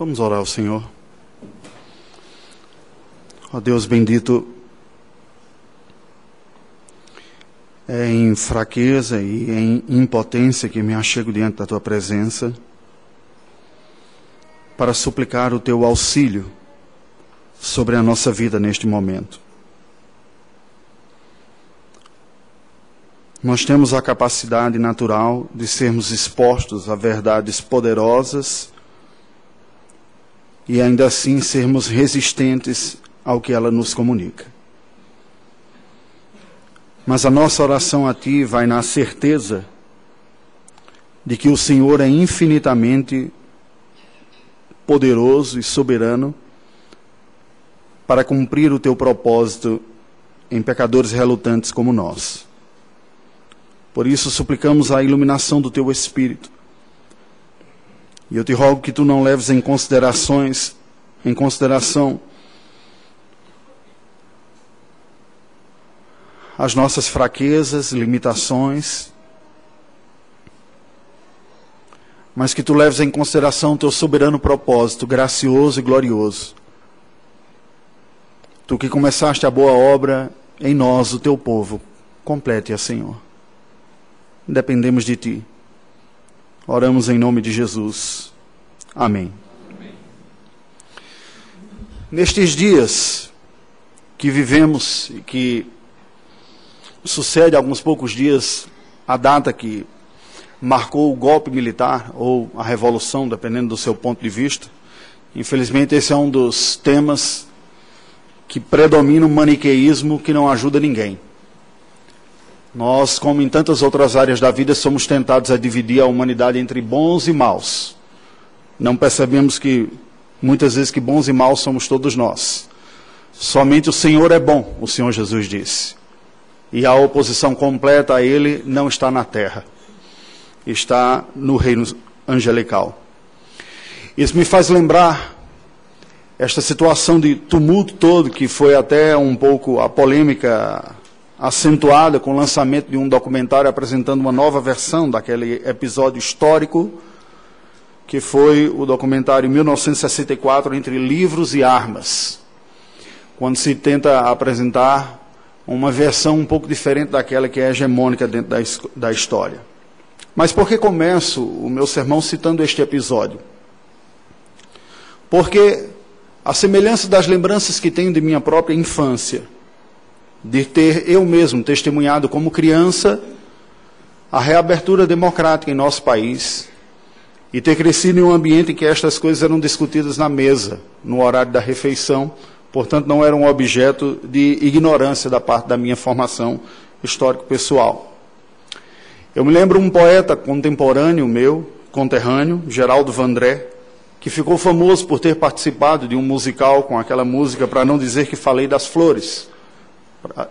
Vamos orar ao Senhor. Ó Deus bendito, é em fraqueza e em impotência que me achego diante da tua presença para suplicar o teu auxílio sobre a nossa vida neste momento. Nós temos a capacidade natural de sermos expostos a verdades poderosas e ainda assim sermos resistentes ao que ela nos comunica. Mas a nossa oração a Ti vai na certeza de que o Senhor é infinitamente poderoso e soberano para cumprir o Teu propósito em pecadores relutantes como nós. Por isso suplicamos a iluminação do Teu Espírito e eu te rogo que tu não leves em considerações, em consideração as nossas fraquezas, limitações, mas que tu leves em consideração o teu soberano propósito, gracioso e glorioso. Tu que começaste a boa obra em nós, o teu povo, complete-a, Senhor. Dependemos de ti. Oramos em nome de Jesus. Amém. Amém. Nestes dias que vivemos e que sucede alguns poucos dias a data que marcou o golpe militar ou a revolução, dependendo do seu ponto de vista. Infelizmente, esse é um dos temas que predomina o maniqueísmo que não ajuda ninguém. Nós, como em tantas outras áreas da vida, somos tentados a dividir a humanidade entre bons e maus. Não percebemos que muitas vezes que bons e maus somos todos nós. Somente o Senhor é bom, o Senhor Jesus disse. E a oposição completa a ele não está na terra. Está no reino angelical. Isso me faz lembrar esta situação de tumulto todo que foi até um pouco a polêmica acentuada com o lançamento de um documentário apresentando uma nova versão daquele episódio histórico, que foi o documentário 1964 entre livros e armas, quando se tenta apresentar uma versão um pouco diferente daquela que é hegemônica dentro da, da história. Mas por que começo o meu sermão citando este episódio? Porque a semelhança das lembranças que tenho de minha própria infância, de ter eu mesmo testemunhado como criança a reabertura democrática em nosso país e ter crescido em um ambiente em que estas coisas eram discutidas na mesa, no horário da refeição, portanto não eram um objeto de ignorância da parte da minha formação histórico-pessoal. Eu me lembro um poeta contemporâneo meu, conterrâneo, Geraldo Vandré, que ficou famoso por ter participado de um musical com aquela música, para não dizer que falei das flores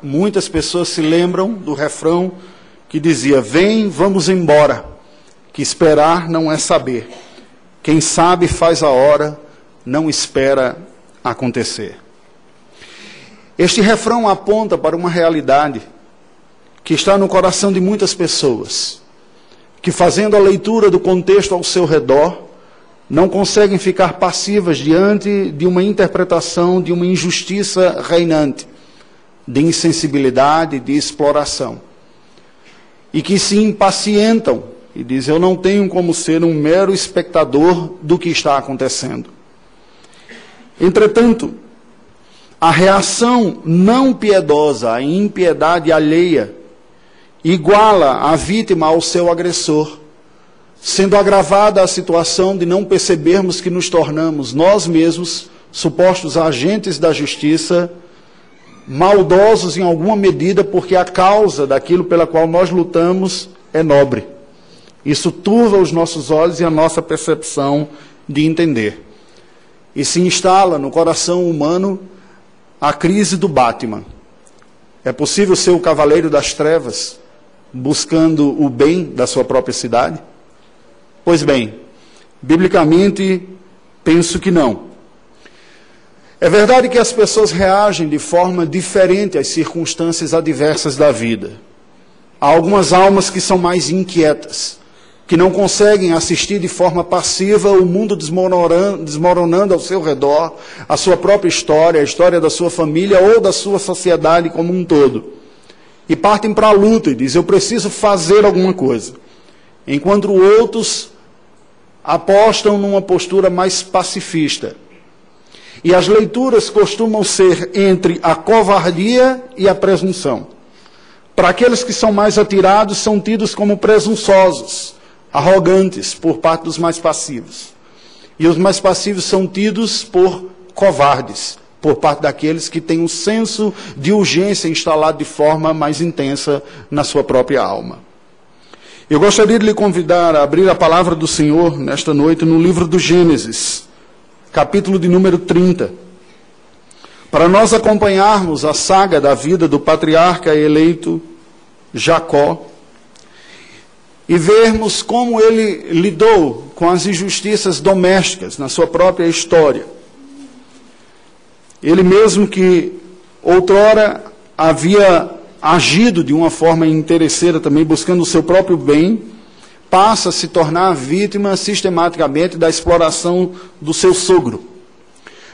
Muitas pessoas se lembram do refrão que dizia: Vem, vamos embora, que esperar não é saber. Quem sabe faz a hora, não espera acontecer. Este refrão aponta para uma realidade que está no coração de muitas pessoas, que fazendo a leitura do contexto ao seu redor, não conseguem ficar passivas diante de uma interpretação de uma injustiça reinante de insensibilidade, de exploração. E que se impacientam e dizem: Eu não tenho como ser um mero espectador do que está acontecendo. Entretanto, a reação não piedosa à impiedade alheia iguala a vítima ao seu agressor, sendo agravada a situação de não percebermos que nos tornamos nós mesmos supostos agentes da justiça maldosos em alguma medida, porque a causa daquilo pela qual nós lutamos é nobre. Isso turva os nossos olhos e a nossa percepção de entender. E se instala no coração humano a crise do Batman. É possível ser o cavaleiro das trevas buscando o bem da sua própria cidade? Pois bem, biblicamente, penso que não. É verdade que as pessoas reagem de forma diferente às circunstâncias adversas da vida. Há algumas almas que são mais inquietas, que não conseguem assistir de forma passiva o mundo desmoronando, ao seu redor, a sua própria história, a história da sua família ou da sua sociedade como um todo. E partem para a luta e dizem: Eu preciso fazer alguma coisa. Enquanto outros apostam numa postura mais pacifista. E as leituras costumam ser entre a covardia e a presunção. Para aqueles que são mais atirados, são tidos como presunçosos, arrogantes por parte dos mais passivos. E os mais passivos são tidos por covardes, por parte daqueles que têm um senso de urgência instalado de forma mais intensa na sua própria alma. Eu gostaria de lhe convidar a abrir a palavra do Senhor nesta noite no livro do Gênesis, capítulo de número 30, para nós acompanharmos a saga da vida do patriarca eleito Jacó e vermos como ele lidou com as injustiças domésticas na sua própria história. Ele mesmo que outrora havia agido de uma forma interesseira também, buscando o seu próprio bem, passa a se tornar vítima sistematicamente da exploração do seu sogro.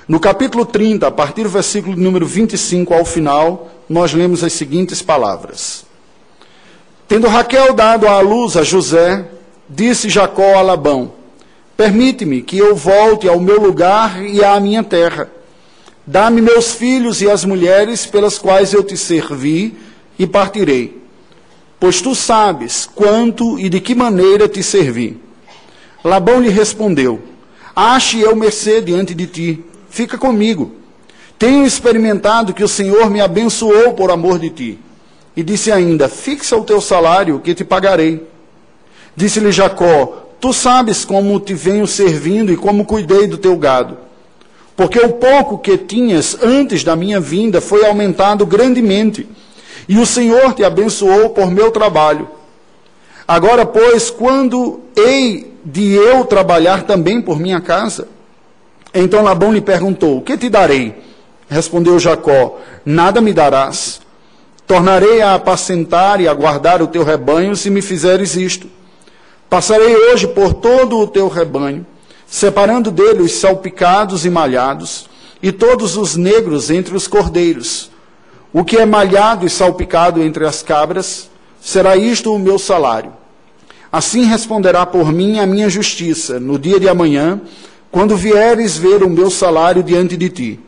No capítulo 30, a partir do versículo número 25 ao final, nós lemos as seguintes palavras: Tendo Raquel dado à luz a José, disse Jacó a Labão: Permite-me que eu volte ao meu lugar e à minha terra. Dá-me meus filhos e as mulheres pelas quais eu te servi, e partirei. Pois tu sabes quanto e de que maneira te servi. Labão lhe respondeu: Ache eu mercê diante de ti, fica comigo. Tenho experimentado que o Senhor me abençoou por amor de ti. E disse ainda: Fixa o teu salário, que te pagarei. Disse-lhe Jacó: Tu sabes como te venho servindo e como cuidei do teu gado. Porque o pouco que tinhas antes da minha vinda foi aumentado grandemente e o Senhor te abençoou por meu trabalho. Agora, pois, quando hei de eu trabalhar também por minha casa? Então Labão lhe perguntou: O que te darei? Respondeu Jacó: Nada me darás. Tornarei a apacentar e a guardar o teu rebanho se me fizeres isto. Passarei hoje por todo o teu rebanho, separando dele os salpicados e malhados, e todos os negros entre os cordeiros o que é malhado e salpicado entre as cabras, será isto o meu salário. Assim responderá por mim a minha justiça, no dia de amanhã, quando vieres ver o meu salário diante de ti.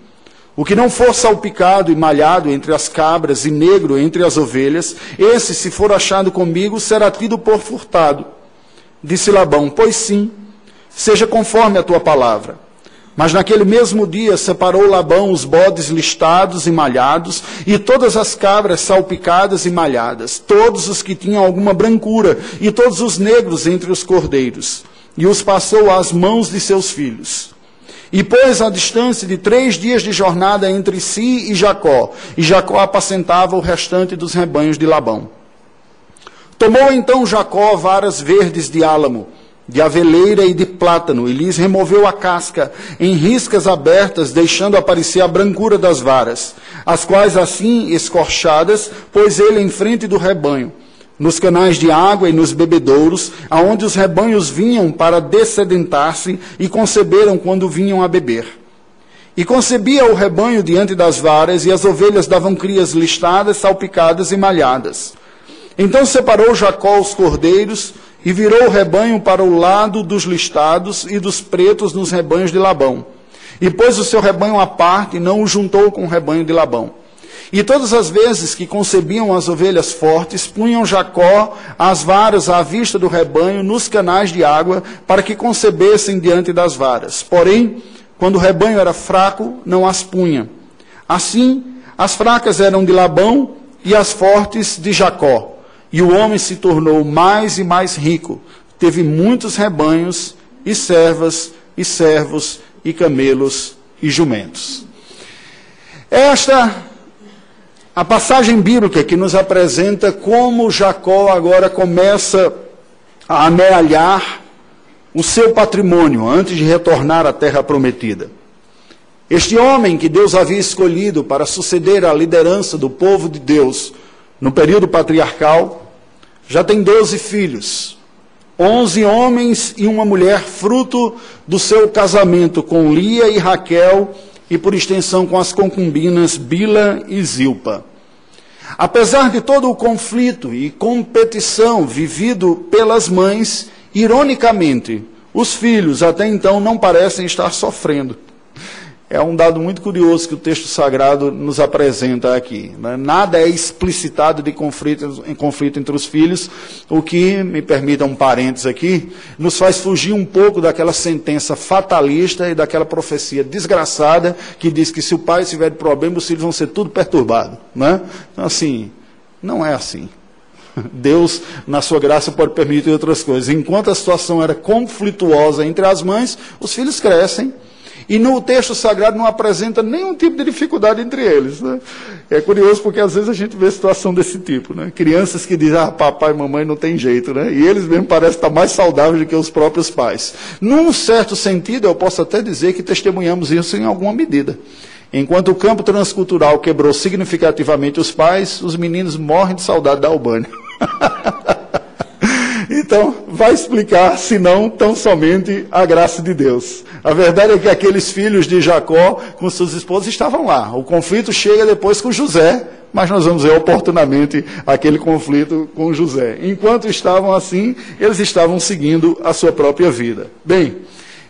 O que não for salpicado e malhado entre as cabras e negro entre as ovelhas, esse, se for achado comigo, será tido por furtado. Disse Labão: Pois sim, seja conforme a tua palavra. Mas naquele mesmo dia separou Labão os bodes listados e malhados, e todas as cabras salpicadas e malhadas, todos os que tinham alguma brancura, e todos os negros entre os cordeiros, e os passou às mãos de seus filhos. E pôs a distância de três dias de jornada entre si e Jacó, e Jacó apacentava o restante dos rebanhos de Labão. Tomou então Jacó varas verdes de álamo, de aveleira e de plátano, e lhes removeu a casca em riscas abertas, deixando aparecer a brancura das varas, as quais assim escorchadas, pôs ele em frente do rebanho, nos canais de água e nos bebedouros, aonde os rebanhos vinham para dessedentar-se e conceberam quando vinham a beber. E concebia o rebanho diante das varas, e as ovelhas davam crias listadas, salpicadas e malhadas. Então separou Jacó os cordeiros, e virou o rebanho para o lado dos listados e dos pretos nos rebanhos de Labão. E pôs o seu rebanho à parte e não o juntou com o rebanho de Labão. E todas as vezes que concebiam as ovelhas fortes, punham Jacó as varas à vista do rebanho nos canais de água, para que concebessem diante das varas. Porém, quando o rebanho era fraco, não as punha. Assim, as fracas eram de Labão e as fortes de Jacó. E o homem se tornou mais e mais rico, teve muitos rebanhos e servas e servos e camelos e jumentos. Esta a passagem bíblica que nos apresenta como Jacó agora começa a amealhar o seu patrimônio antes de retornar à terra prometida. Este homem que Deus havia escolhido para suceder à liderança do povo de Deus no período patriarcal, já tem doze filhos. Onze homens e uma mulher, fruto do seu casamento com Lia e Raquel, e por extensão com as concubinas Bila e Zilpa. Apesar de todo o conflito e competição vivido pelas mães, ironicamente, os filhos até então não parecem estar sofrendo. É um dado muito curioso que o texto sagrado nos apresenta aqui. Né? Nada é explicitado de conflito, em conflito entre os filhos, o que, me permita um parênteses aqui, nos faz fugir um pouco daquela sentença fatalista e daquela profecia desgraçada que diz que se o pai tiver problema, os filhos vão ser tudo perturbados. Né? Então, assim, não é assim. Deus, na sua graça, pode permitir outras coisas. Enquanto a situação era conflituosa entre as mães, os filhos crescem e no texto sagrado não apresenta nenhum tipo de dificuldade entre eles. Né? É curioso porque às vezes a gente vê situação desse tipo. Né? Crianças que dizem, ah, papai e mamãe não tem jeito. Né? E eles mesmo parecem estar mais saudáveis do que os próprios pais. Num certo sentido, eu posso até dizer que testemunhamos isso em alguma medida. Enquanto o campo transcultural quebrou significativamente os pais, os meninos morrem de saudade da Albânia. Então, vai explicar, se não, tão somente a graça de Deus. A verdade é que aqueles filhos de Jacó com suas esposas estavam lá. O conflito chega depois com José, mas nós vamos ver oportunamente aquele conflito com José. Enquanto estavam assim, eles estavam seguindo a sua própria vida. Bem,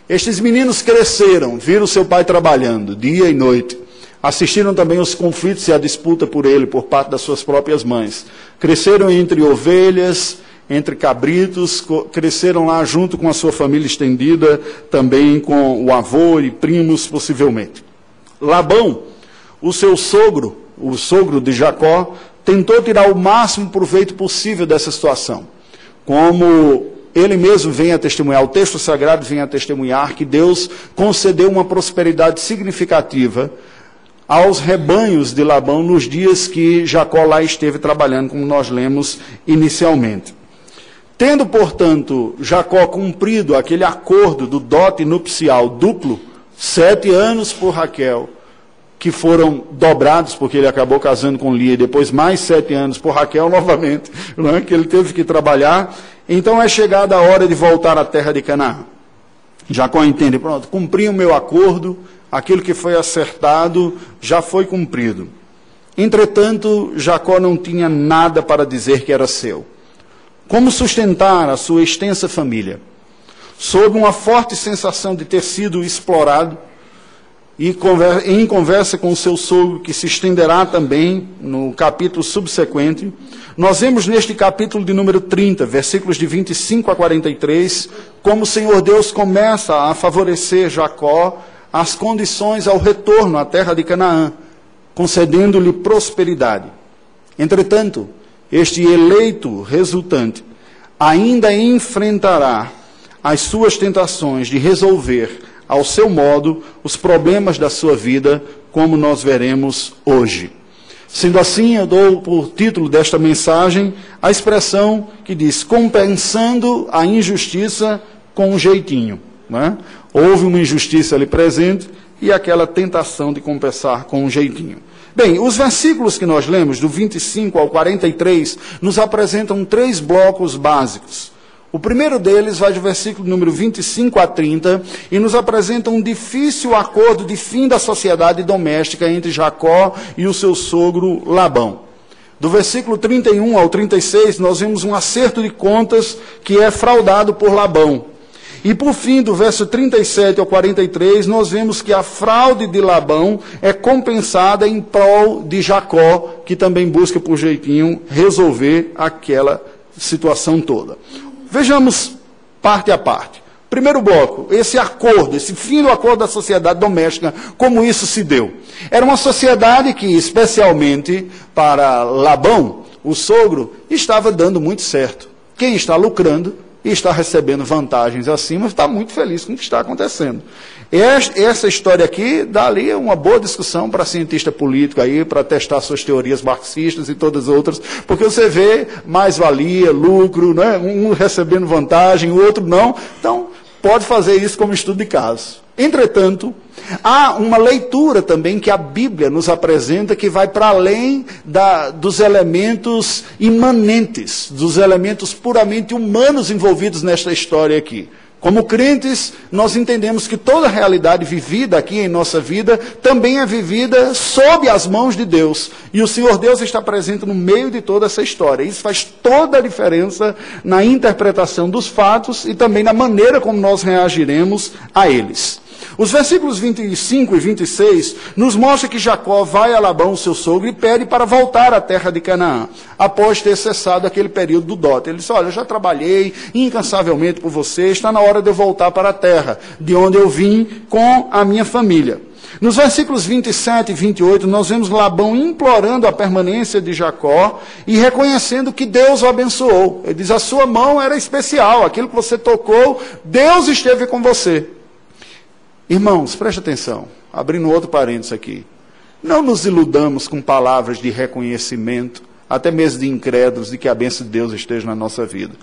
estes meninos cresceram, viram seu pai trabalhando dia e noite. Assistiram também os conflitos e a disputa por ele por parte das suas próprias mães. Cresceram entre ovelhas, entre cabritos, cresceram lá junto com a sua família estendida, também com o avô e primos, possivelmente. Labão, o seu sogro, o sogro de Jacó, tentou tirar o máximo proveito possível dessa situação. Como ele mesmo vem a testemunhar, o texto sagrado vem a testemunhar que Deus concedeu uma prosperidade significativa aos rebanhos de Labão nos dias que Jacó lá esteve trabalhando, como nós lemos inicialmente. Tendo, portanto, Jacó cumprido aquele acordo do dote nupcial duplo, sete anos por Raquel, que foram dobrados, porque ele acabou casando com Lia, e depois mais sete anos por Raquel novamente, é? que ele teve que trabalhar. Então é chegada a hora de voltar à terra de Canaã. Jacó entende, pronto, cumpri o meu acordo, aquilo que foi acertado já foi cumprido. Entretanto, Jacó não tinha nada para dizer que era seu. Como sustentar a sua extensa família? Sob uma forte sensação de ter sido explorado, e em conversa com o seu sogro, que se estenderá também no capítulo subsequente, nós vemos neste capítulo de número 30, versículos de 25 a 43, como o Senhor Deus começa a favorecer Jacó as condições ao retorno à terra de Canaã, concedendo-lhe prosperidade. Entretanto, este eleito resultante ainda enfrentará as suas tentações de resolver ao seu modo os problemas da sua vida, como nós veremos hoje. Sendo assim, eu dou por título desta mensagem a expressão que diz compensando a injustiça com um jeitinho. Né? Houve uma injustiça ali presente e aquela tentação de compensar com um jeitinho. Bem, os versículos que nós lemos, do 25 ao 43, nos apresentam três blocos básicos. O primeiro deles vai do versículo número 25 a 30 e nos apresenta um difícil acordo de fim da sociedade doméstica entre Jacó e o seu sogro Labão. Do versículo 31 ao 36, nós vemos um acerto de contas que é fraudado por Labão. E por fim, do verso 37 ao 43, nós vemos que a fraude de Labão é compensada em prol de Jacó, que também busca por jeitinho resolver aquela situação toda. Vejamos parte a parte. Primeiro bloco, esse acordo, esse fim do acordo da sociedade doméstica, como isso se deu. Era uma sociedade que, especialmente para Labão, o sogro, estava dando muito certo. Quem está lucrando e está recebendo vantagens acima, está muito feliz com o que está acontecendo. Essa história aqui dá ali uma boa discussão para cientista político aí, para testar suas teorias marxistas e todas as outras, porque você vê mais-valia, lucro, né? um recebendo vantagem, o outro não. Então, pode fazer isso como estudo de caso. Entretanto, há uma leitura também que a Bíblia nos apresenta que vai para além da, dos elementos imanentes, dos elementos puramente humanos envolvidos nesta história aqui. Como crentes, nós entendemos que toda realidade vivida aqui em nossa vida também é vivida sob as mãos de Deus. E o Senhor Deus está presente no meio de toda essa história. Isso faz toda a diferença na interpretação dos fatos e também na maneira como nós reagiremos a eles. Os versículos 25 e 26 nos mostram que Jacó vai a Labão, seu sogro, e pede para voltar à terra de Canaã, após ter cessado aquele período do dote. Ele diz: Olha, eu já trabalhei incansavelmente por você, está na hora de eu voltar para a terra, de onde eu vim com a minha família. Nos versículos 27 e 28, nós vemos Labão implorando a permanência de Jacó e reconhecendo que Deus o abençoou. Ele diz: A sua mão era especial, aquilo que você tocou, Deus esteve com você. Irmãos, preste atenção, abrindo outro parênteses aqui. Não nos iludamos com palavras de reconhecimento, até mesmo de incrédulos, de que a bênção de Deus esteja na nossa vida.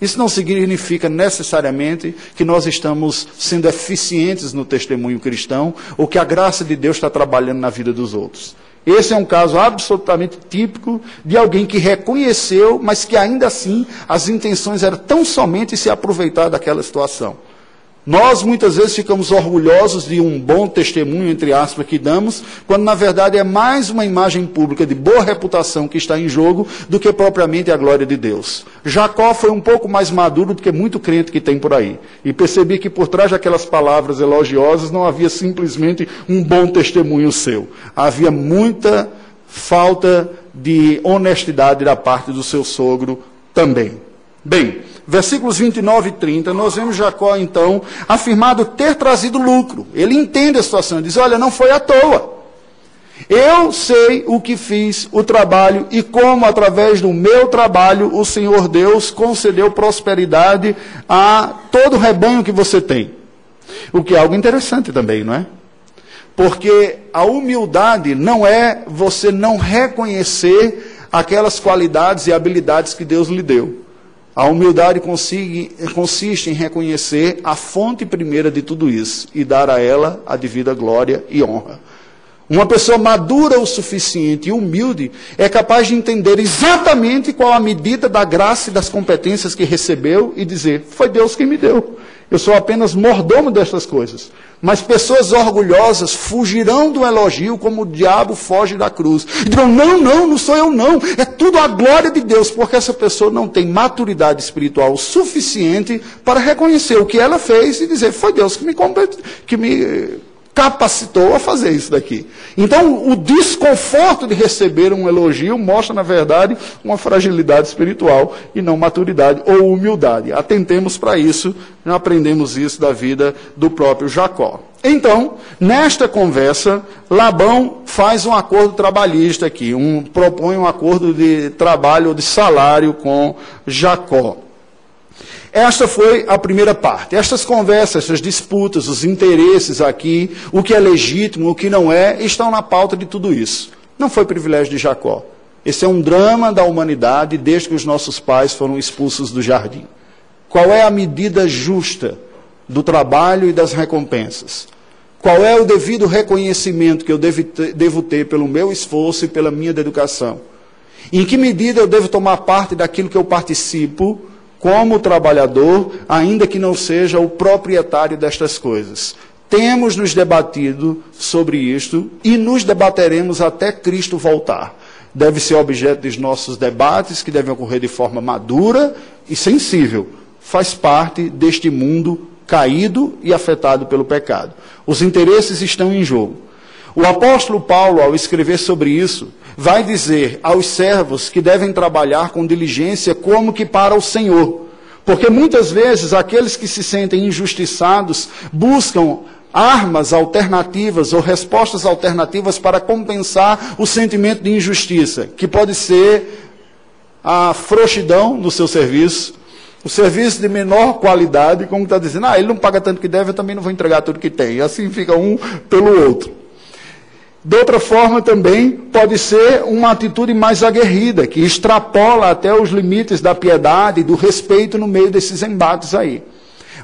Isso não significa necessariamente que nós estamos sendo eficientes no testemunho cristão ou que a graça de Deus está trabalhando na vida dos outros. Esse é um caso absolutamente típico de alguém que reconheceu, mas que ainda assim as intenções eram tão somente se aproveitar daquela situação. Nós muitas vezes ficamos orgulhosos de um bom testemunho, entre aspas, que damos, quando na verdade é mais uma imagem pública de boa reputação que está em jogo do que propriamente a glória de Deus. Jacó foi um pouco mais maduro do que muito crente que tem por aí. E percebi que por trás daquelas palavras elogiosas não havia simplesmente um bom testemunho seu. Havia muita falta de honestidade da parte do seu sogro também. Bem, versículos 29 e 30, nós vemos Jacó, então, afirmado ter trazido lucro. Ele entende a situação, diz: Olha, não foi à toa. Eu sei o que fiz, o trabalho, e como através do meu trabalho o Senhor Deus concedeu prosperidade a todo o rebanho que você tem. O que é algo interessante também, não é? Porque a humildade não é você não reconhecer aquelas qualidades e habilidades que Deus lhe deu. A humildade consiste em reconhecer a fonte primeira de tudo isso e dar a ela a devida glória e honra. Uma pessoa madura o suficiente e humilde é capaz de entender exatamente qual a medida da graça e das competências que recebeu e dizer: Foi Deus quem me deu. Eu sou apenas mordomo destas coisas. Mas pessoas orgulhosas fugirão do elogio como o diabo foge da cruz. E dirão: não, não, não sou eu, não. É tudo a glória de Deus, porque essa pessoa não tem maturidade espiritual suficiente para reconhecer o que ela fez e dizer: foi Deus que me, que me capacitou a fazer isso daqui. Então, o desconforto de receber um elogio mostra, na verdade, uma fragilidade espiritual e não maturidade ou humildade. Atentemos para isso, já aprendemos isso da vida do próprio Jacó. Então, nesta conversa, Labão faz um acordo trabalhista aqui, um, propõe um acordo de trabalho ou de salário com Jacó. Esta foi a primeira parte. Estas conversas, essas disputas, os interesses aqui, o que é legítimo, o que não é, estão na pauta de tudo isso. Não foi privilégio de Jacó. Esse é um drama da humanidade desde que os nossos pais foram expulsos do jardim. Qual é a medida justa do trabalho e das recompensas? Qual é o devido reconhecimento que eu devo ter pelo meu esforço e pela minha dedicação? Em que medida eu devo tomar parte daquilo que eu participo? Como trabalhador, ainda que não seja o proprietário destas coisas. Temos nos debatido sobre isto e nos debateremos até Cristo voltar. Deve ser objeto dos nossos debates, que devem ocorrer de forma madura e sensível. Faz parte deste mundo caído e afetado pelo pecado. Os interesses estão em jogo. O apóstolo Paulo, ao escrever sobre isso, vai dizer aos servos que devem trabalhar com diligência como que para o Senhor. Porque muitas vezes aqueles que se sentem injustiçados buscam armas alternativas ou respostas alternativas para compensar o sentimento de injustiça, que pode ser a frouxidão do seu serviço, o serviço de menor qualidade, como está dizendo, ah, ele não paga tanto que deve, eu também não vou entregar tudo que tem. E assim fica um pelo outro. De outra forma, também pode ser uma atitude mais aguerrida, que extrapola até os limites da piedade e do respeito no meio desses embates aí.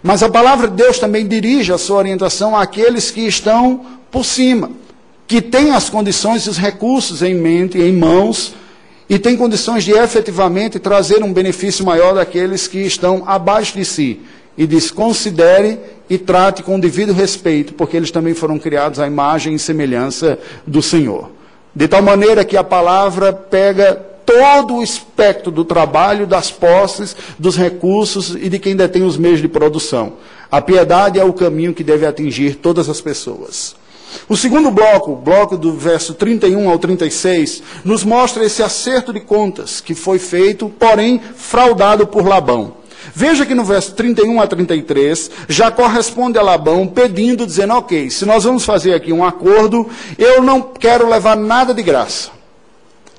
Mas a palavra de Deus também dirige a sua orientação àqueles que estão por cima, que têm as condições e os recursos em mente, em mãos, e têm condições de efetivamente trazer um benefício maior daqueles que estão abaixo de si. E diz: considere e trate com devido respeito, porque eles também foram criados à imagem e semelhança do Senhor. De tal maneira que a palavra pega todo o espectro do trabalho, das posses, dos recursos e de quem detém os meios de produção. A piedade é o caminho que deve atingir todas as pessoas. O segundo bloco, bloco do verso 31 ao 36, nos mostra esse acerto de contas que foi feito, porém fraudado por Labão. Veja que no verso 31 a 33, Jacó responde a Labão pedindo, dizendo: Ok, se nós vamos fazer aqui um acordo, eu não quero levar nada de graça.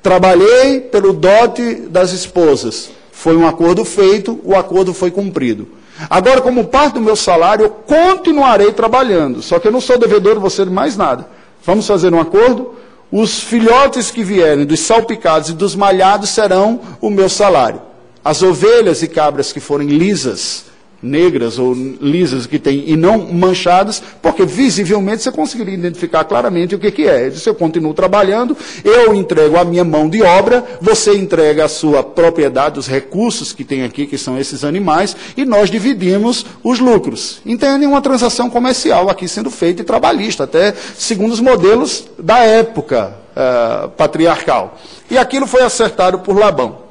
Trabalhei pelo dote das esposas. Foi um acordo feito, o acordo foi cumprido. Agora, como parte do meu salário, eu continuarei trabalhando. Só que eu não sou devedor de você de mais nada. Vamos fazer um acordo? Os filhotes que vierem dos salpicados e dos malhados serão o meu salário. As ovelhas e cabras que forem lisas negras ou lisas que tem e não manchadas, porque visivelmente você conseguiria identificar claramente o que, que é. Ele disse, eu continuo trabalhando, eu entrego a minha mão de obra, você entrega a sua propriedade, os recursos que tem aqui, que são esses animais, e nós dividimos os lucros. Entendem? Uma transação comercial aqui sendo feita e trabalhista, até segundo os modelos da época uh, patriarcal. E aquilo foi acertado por Labão.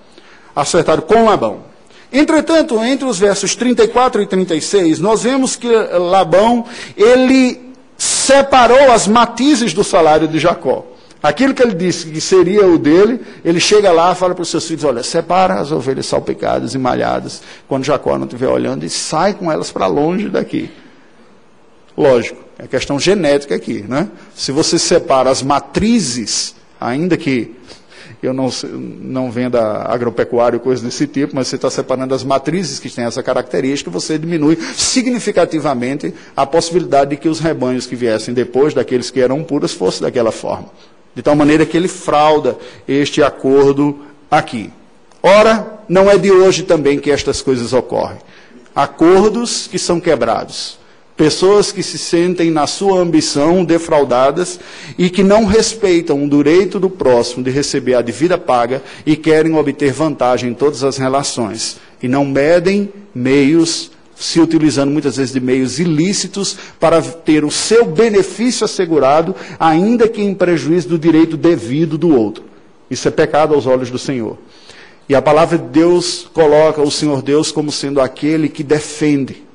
Acertado com Labão. Entretanto, entre os versos 34 e 36, nós vemos que Labão, ele separou as matizes do salário de Jacó. Aquilo que ele disse que seria o dele, ele chega lá e fala para os seus filhos: olha, separa as ovelhas salpicadas e malhadas, quando Jacó não estiver olhando, e sai com elas para longe daqui. Lógico, é questão genética aqui, né? Se você separa as matrizes, ainda que eu não, não venda agropecuário, coisa desse tipo, mas você está separando as matrizes que têm essa característica, você diminui significativamente a possibilidade de que os rebanhos que viessem depois daqueles que eram puros fossem daquela forma. De tal maneira que ele frauda este acordo aqui. Ora, não é de hoje também que estas coisas ocorrem. Acordos que são quebrados pessoas que se sentem na sua ambição defraudadas e que não respeitam o direito do próximo de receber a devida paga e querem obter vantagem em todas as relações e não medem meios se utilizando muitas vezes de meios ilícitos para ter o seu benefício assegurado, ainda que em prejuízo do direito devido do outro. Isso é pecado aos olhos do Senhor. E a palavra de Deus coloca o Senhor Deus como sendo aquele que defende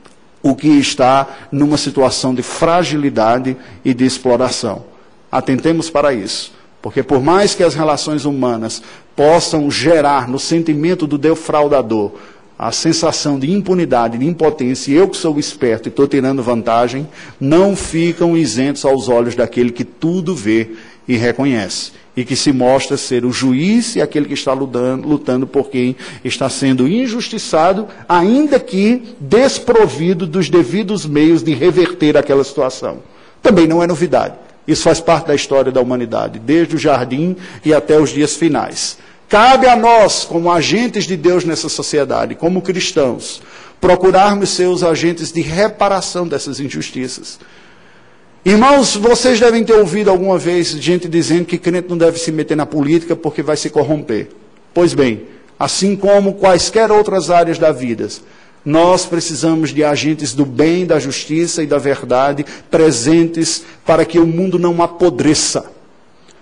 o que está numa situação de fragilidade e de exploração. Atentemos para isso, porque por mais que as relações humanas possam gerar no sentimento do defraudador a sensação de impunidade, de impotência, eu que sou esperto e estou tirando vantagem, não ficam isentos aos olhos daquele que tudo vê e reconhece e que se mostra ser o juiz e aquele que está lutando, lutando por quem está sendo injustiçado, ainda que desprovido dos devidos meios de reverter aquela situação. Também não é novidade. Isso faz parte da história da humanidade, desde o jardim e até os dias finais. Cabe a nós, como agentes de Deus nessa sociedade, como cristãos, procurarmos ser os agentes de reparação dessas injustiças Irmãos, vocês devem ter ouvido alguma vez gente dizendo que crente não deve se meter na política porque vai se corromper. Pois bem, assim como quaisquer outras áreas da vida, nós precisamos de agentes do bem, da justiça e da verdade presentes para que o mundo não apodreça.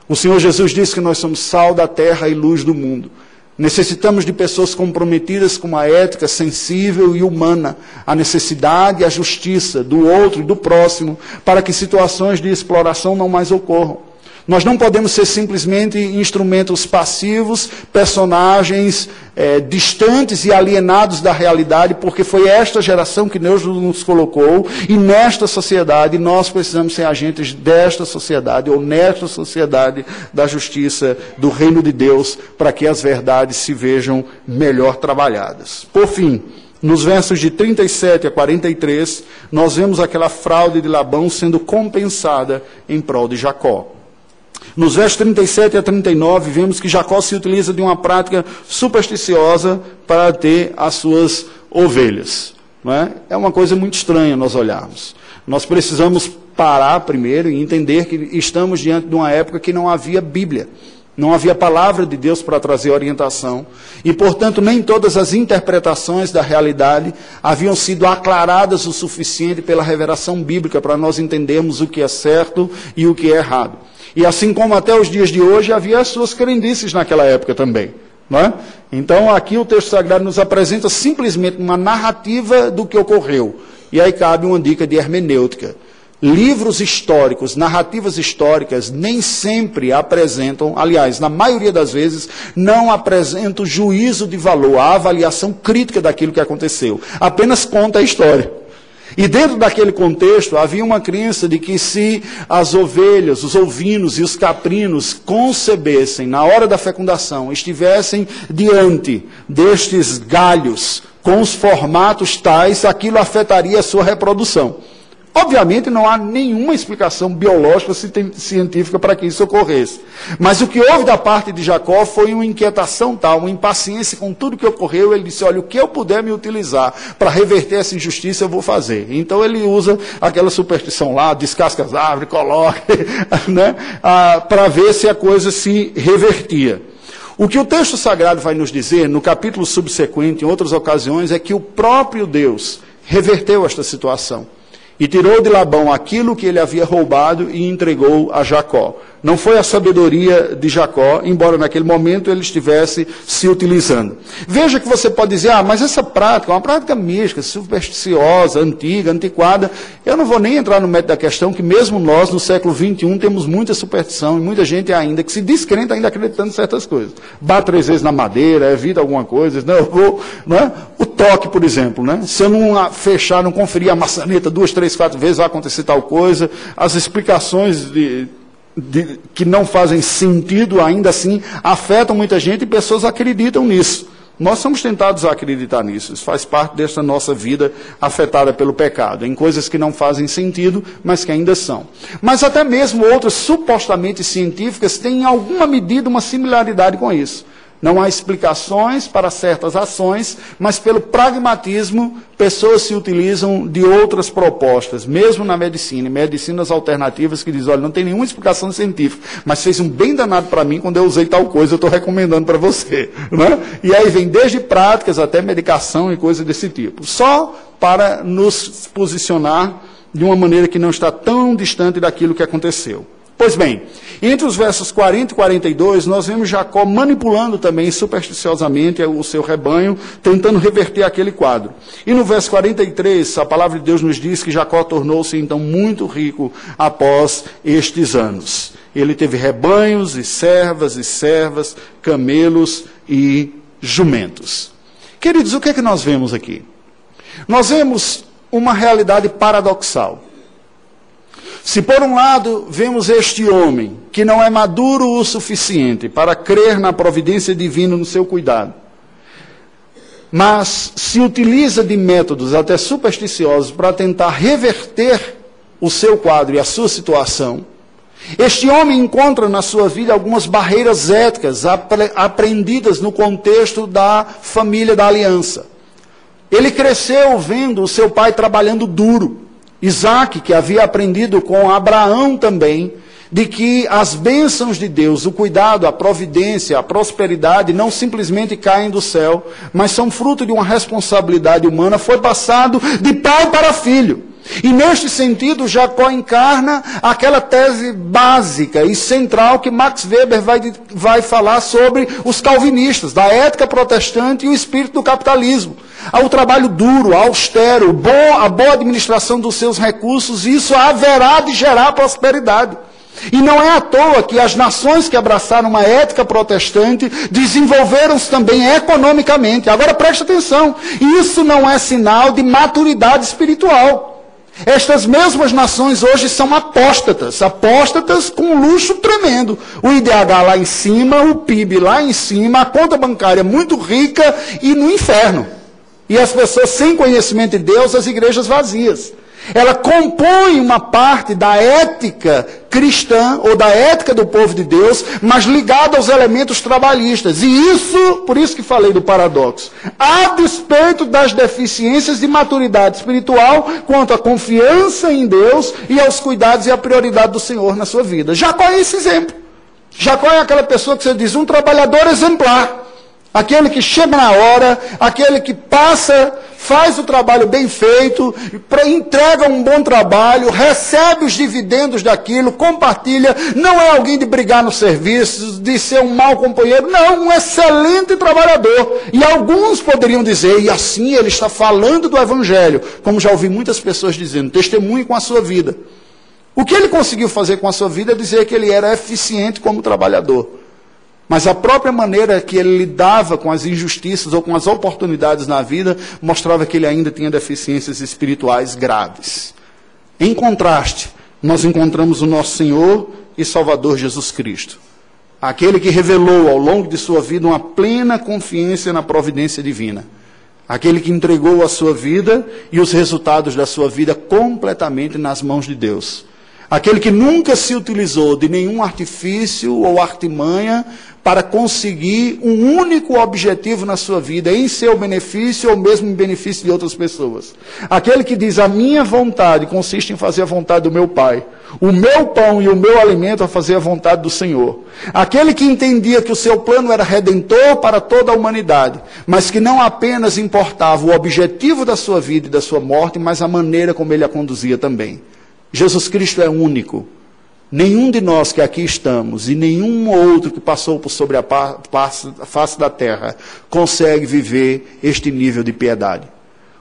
O Senhor Jesus disse que nós somos sal da terra e luz do mundo. Necessitamos de pessoas comprometidas com uma ética sensível e humana, a necessidade e a justiça do outro e do próximo, para que situações de exploração não mais ocorram. Nós não podemos ser simplesmente instrumentos passivos, personagens é, distantes e alienados da realidade, porque foi esta geração que Deus nos colocou, e nesta sociedade nós precisamos ser agentes desta sociedade, ou nesta sociedade da justiça, do reino de Deus, para que as verdades se vejam melhor trabalhadas. Por fim, nos versos de 37 a 43, nós vemos aquela fraude de Labão sendo compensada em prol de Jacó. Nos versos 37 a 39, vemos que Jacó se utiliza de uma prática supersticiosa para ter as suas ovelhas. Não é? é uma coisa muito estranha nós olharmos. Nós precisamos parar primeiro e entender que estamos diante de uma época que não havia Bíblia. Não havia palavra de Deus para trazer orientação. E, portanto, nem todas as interpretações da realidade haviam sido aclaradas o suficiente pela revelação bíblica para nós entendermos o que é certo e o que é errado. E assim como até os dias de hoje havia as suas crendices naquela época também. É? Então, aqui o texto sagrado nos apresenta simplesmente uma narrativa do que ocorreu. E aí cabe uma dica de hermenêutica. Livros históricos, narrativas históricas, nem sempre apresentam, aliás, na maioria das vezes, não apresentam juízo de valor, a avaliação crítica daquilo que aconteceu. Apenas conta a história. E dentro daquele contexto havia uma crença de que se as ovelhas, os ovinos e os caprinos concebessem na hora da fecundação, estivessem diante destes galhos com os formatos tais, aquilo afetaria a sua reprodução. Obviamente não há nenhuma explicação biológica científica para que isso ocorresse. Mas o que houve da parte de Jacó foi uma inquietação tal, uma impaciência com tudo que ocorreu. Ele disse: Olha, o que eu puder me utilizar para reverter essa injustiça, eu vou fazer. Então ele usa aquela superstição lá, descasca as árvores, coloca, né, para ver se a coisa se revertia. O que o texto sagrado vai nos dizer, no capítulo subsequente, em outras ocasiões, é que o próprio Deus reverteu esta situação. E tirou de Labão aquilo que ele havia roubado e entregou a Jacó. Não foi a sabedoria de Jacó, embora naquele momento ele estivesse se utilizando. Veja que você pode dizer, ah, mas essa prática é uma prática mística, supersticiosa, antiga, antiquada. Eu não vou nem entrar no método da questão que mesmo nós, no século XXI, temos muita superstição e muita gente ainda que se descrenta ainda acreditando em certas coisas. Bate três vezes na madeira, evita alguma coisa, não, eu vou, não é? O toque, por exemplo, né? Se eu não fechar, não conferir a maçaneta duas, três, quatro vezes, vai acontecer tal coisa. As explicações de de, que não fazem sentido, ainda assim afetam muita gente e pessoas acreditam nisso. Nós somos tentados a acreditar nisso. Isso faz parte desta nossa vida afetada pelo pecado, em coisas que não fazem sentido, mas que ainda são. Mas até mesmo outras supostamente científicas têm em alguma medida uma similaridade com isso. Não há explicações para certas ações, mas pelo pragmatismo, pessoas se utilizam de outras propostas, mesmo na medicina, medicinas alternativas que dizem, olha, não tem nenhuma explicação científica, mas fez um bem danado para mim quando eu usei tal coisa, eu estou recomendando para você. Né? E aí vem desde práticas até medicação e coisas desse tipo. Só para nos posicionar de uma maneira que não está tão distante daquilo que aconteceu. Pois bem, entre os versos 40 e 42, nós vemos Jacó manipulando também supersticiosamente o seu rebanho, tentando reverter aquele quadro. E no verso 43, a palavra de Deus nos diz que Jacó tornou-se então muito rico após estes anos. Ele teve rebanhos e servas e servas, camelos e jumentos. Queridos, o que é que nós vemos aqui? Nós vemos uma realidade paradoxal. Se por um lado vemos este homem que não é maduro o suficiente para crer na providência divina no seu cuidado, mas se utiliza de métodos até supersticiosos para tentar reverter o seu quadro e a sua situação, este homem encontra na sua vida algumas barreiras éticas aprendidas no contexto da família da aliança. Ele cresceu vendo o seu pai trabalhando duro. Isaac, que havia aprendido com Abraão também, de que as bênçãos de Deus, o cuidado, a providência, a prosperidade, não simplesmente caem do céu, mas são fruto de uma responsabilidade humana, foi passado de pai para filho. E neste sentido, Jacó encarna aquela tese básica e central que Max Weber vai, vai falar sobre os calvinistas, da ética protestante e o espírito do capitalismo. Ao trabalho duro, austero, bom, a boa administração dos seus recursos, isso haverá de gerar prosperidade. E não é à toa que as nações que abraçaram uma ética protestante desenvolveram-se também economicamente. Agora preste atenção, isso não é sinal de maturidade espiritual. Estas mesmas nações hoje são apóstatas, apóstatas com luxo tremendo. O IDH lá em cima, o PIB lá em cima, a conta bancária muito rica e no inferno. E as pessoas sem conhecimento de Deus, as igrejas vazias. Ela compõe uma parte da ética cristã ou da ética do povo de Deus, mas ligada aos elementos trabalhistas. E isso, por isso que falei do paradoxo, a despeito das deficiências de maturidade espiritual quanto à confiança em Deus e aos cuidados e à prioridade do Senhor na sua vida. Jacó é esse exemplo. Jacó é aquela pessoa que você diz, um trabalhador exemplar. Aquele que chega na hora, aquele que passa, faz o trabalho bem feito, entrega um bom trabalho, recebe os dividendos daquilo, compartilha, não é alguém de brigar no serviço, de ser um mau companheiro, não, um excelente trabalhador. E alguns poderiam dizer, e assim ele está falando do Evangelho, como já ouvi muitas pessoas dizendo, testemunhe com a sua vida. O que ele conseguiu fazer com a sua vida é dizer que ele era eficiente como trabalhador. Mas a própria maneira que ele lidava com as injustiças ou com as oportunidades na vida mostrava que ele ainda tinha deficiências espirituais graves. Em contraste, nós encontramos o nosso Senhor e Salvador Jesus Cristo. Aquele que revelou ao longo de sua vida uma plena confiança na providência divina. Aquele que entregou a sua vida e os resultados da sua vida completamente nas mãos de Deus. Aquele que nunca se utilizou de nenhum artifício ou artimanha para conseguir um único objetivo na sua vida, em seu benefício ou mesmo em benefício de outras pessoas. Aquele que diz: A minha vontade consiste em fazer a vontade do meu Pai. O meu pão e o meu alimento é fazer a vontade do Senhor. Aquele que entendia que o seu plano era redentor para toda a humanidade, mas que não apenas importava o objetivo da sua vida e da sua morte, mas a maneira como ele a conduzia também. Jesus Cristo é único. Nenhum de nós que aqui estamos e nenhum outro que passou por sobre a face da terra consegue viver este nível de piedade.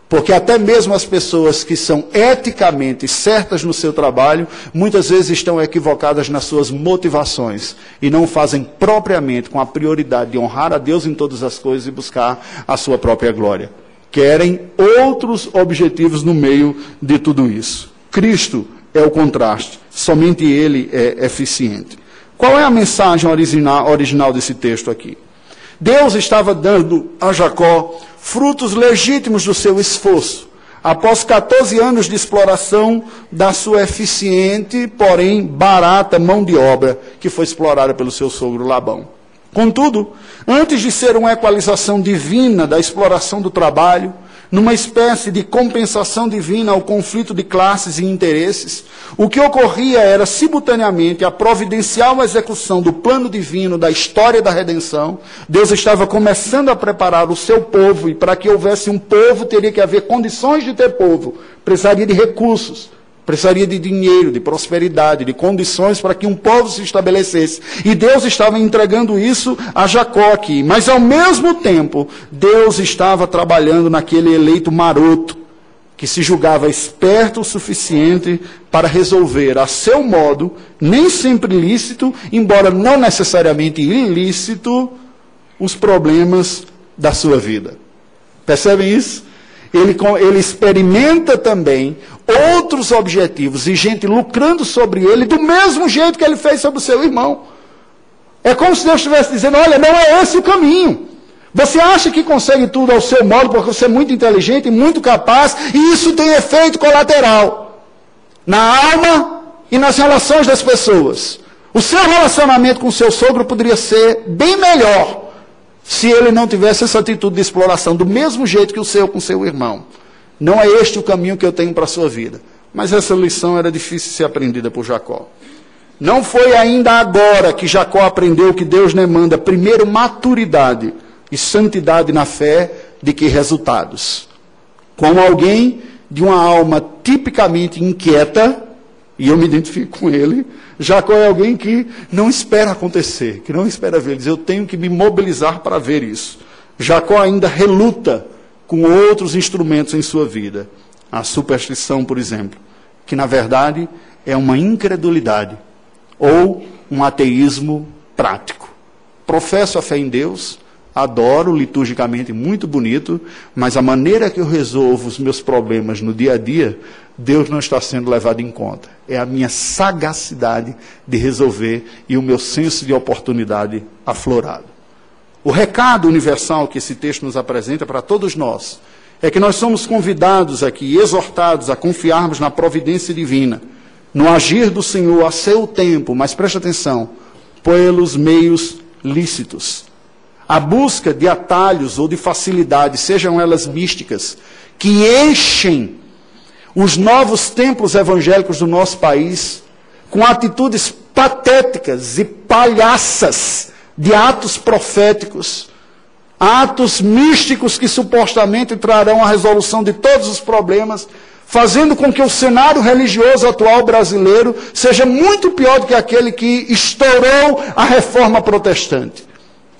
Porque até mesmo as pessoas que são eticamente certas no seu trabalho, muitas vezes estão equivocadas nas suas motivações e não fazem propriamente com a prioridade de honrar a Deus em todas as coisas e buscar a sua própria glória. Querem outros objetivos no meio de tudo isso. Cristo é o contraste. Somente ele é eficiente. Qual é a mensagem original, original desse texto aqui? Deus estava dando a Jacó frutos legítimos do seu esforço, após 14 anos de exploração da sua eficiente, porém barata mão de obra, que foi explorada pelo seu sogro Labão. Contudo, antes de ser uma equalização divina da exploração do trabalho, numa espécie de compensação divina ao conflito de classes e interesses, o que ocorria era simultaneamente a providencial execução do plano divino da história da redenção. Deus estava começando a preparar o seu povo, e para que houvesse um povo, teria que haver condições de ter povo, precisaria de recursos. Precisaria de dinheiro, de prosperidade, de condições para que um povo se estabelecesse. E Deus estava entregando isso a Jacó aqui. Mas ao mesmo tempo, Deus estava trabalhando naquele eleito maroto, que se julgava esperto o suficiente para resolver a seu modo, nem sempre lícito, embora não necessariamente ilícito, os problemas da sua vida. Percebem isso? Ele, ele experimenta também outros objetivos e gente lucrando sobre ele do mesmo jeito que ele fez sobre o seu irmão. É como se Deus estivesse dizendo: olha, não é esse o caminho. Você acha que consegue tudo ao seu modo porque você é muito inteligente e muito capaz, e isso tem efeito colateral na alma e nas relações das pessoas. O seu relacionamento com o seu sogro poderia ser bem melhor se ele não tivesse essa atitude de exploração, do mesmo jeito que o seu com seu irmão. Não é este o caminho que eu tenho para a sua vida. Mas essa lição era difícil de ser aprendida por Jacó. Não foi ainda agora que Jacó aprendeu que Deus demanda primeiro maturidade e santidade na fé de que resultados. Como alguém de uma alma tipicamente inquieta, e eu me identifico com ele, Jacó é alguém que não espera acontecer, que não espera ver. Ele diz, eu tenho que me mobilizar para ver isso. Jacó ainda reluta com outros instrumentos em sua vida. A superstição, por exemplo, que na verdade é uma incredulidade ou um ateísmo prático. Professo a fé em Deus, adoro liturgicamente, muito bonito, mas a maneira que eu resolvo os meus problemas no dia a dia, Deus não está sendo levado em conta. É a minha sagacidade de resolver e o meu senso de oportunidade aflorado. O recado universal que esse texto nos apresenta para todos nós é que nós somos convidados aqui, exortados a confiarmos na providência divina, no agir do Senhor a seu tempo, mas preste atenção, pelos meios lícitos. A busca de atalhos ou de facilidades, sejam elas místicas, que enchem os novos templos evangélicos do nosso país com atitudes patéticas e palhaças de atos proféticos, atos místicos que supostamente trarão a resolução de todos os problemas, fazendo com que o cenário religioso atual brasileiro seja muito pior do que aquele que estourou a reforma protestante.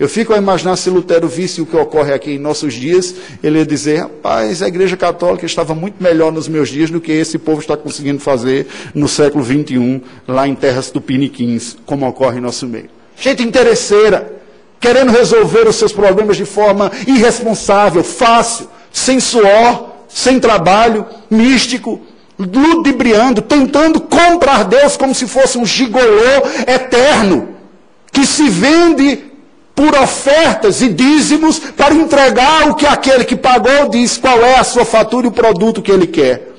Eu fico a imaginar se Lutero visse o que ocorre aqui em nossos dias, ele ia dizer: rapaz, a Igreja Católica estava muito melhor nos meus dias do que esse povo está conseguindo fazer no século XXI, lá em terras tupiniquins, como ocorre em nosso meio. Gente interesseira, querendo resolver os seus problemas de forma irresponsável, fácil, sem suor, sem trabalho, místico, ludibriando, tentando comprar Deus como se fosse um gigolô eterno, que se vende por ofertas e dízimos para entregar o que aquele que pagou diz qual é a sua fatura e o produto que ele quer.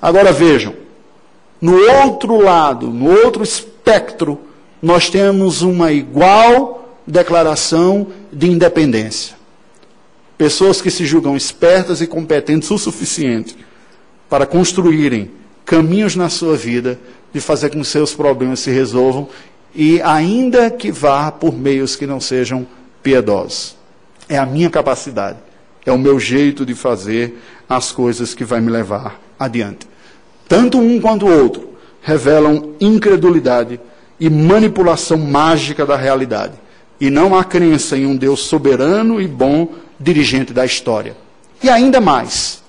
Agora vejam, no outro lado, no outro espectro, nós temos uma igual declaração de independência. Pessoas que se julgam espertas e competentes o suficiente para construírem caminhos na sua vida de fazer com que seus problemas se resolvam e ainda que vá por meios que não sejam piedosos. É a minha capacidade, é o meu jeito de fazer as coisas que vai me levar adiante. Tanto um quanto o outro revelam incredulidade e manipulação mágica da realidade, e não a crença em um Deus soberano e bom dirigente da história. E ainda mais,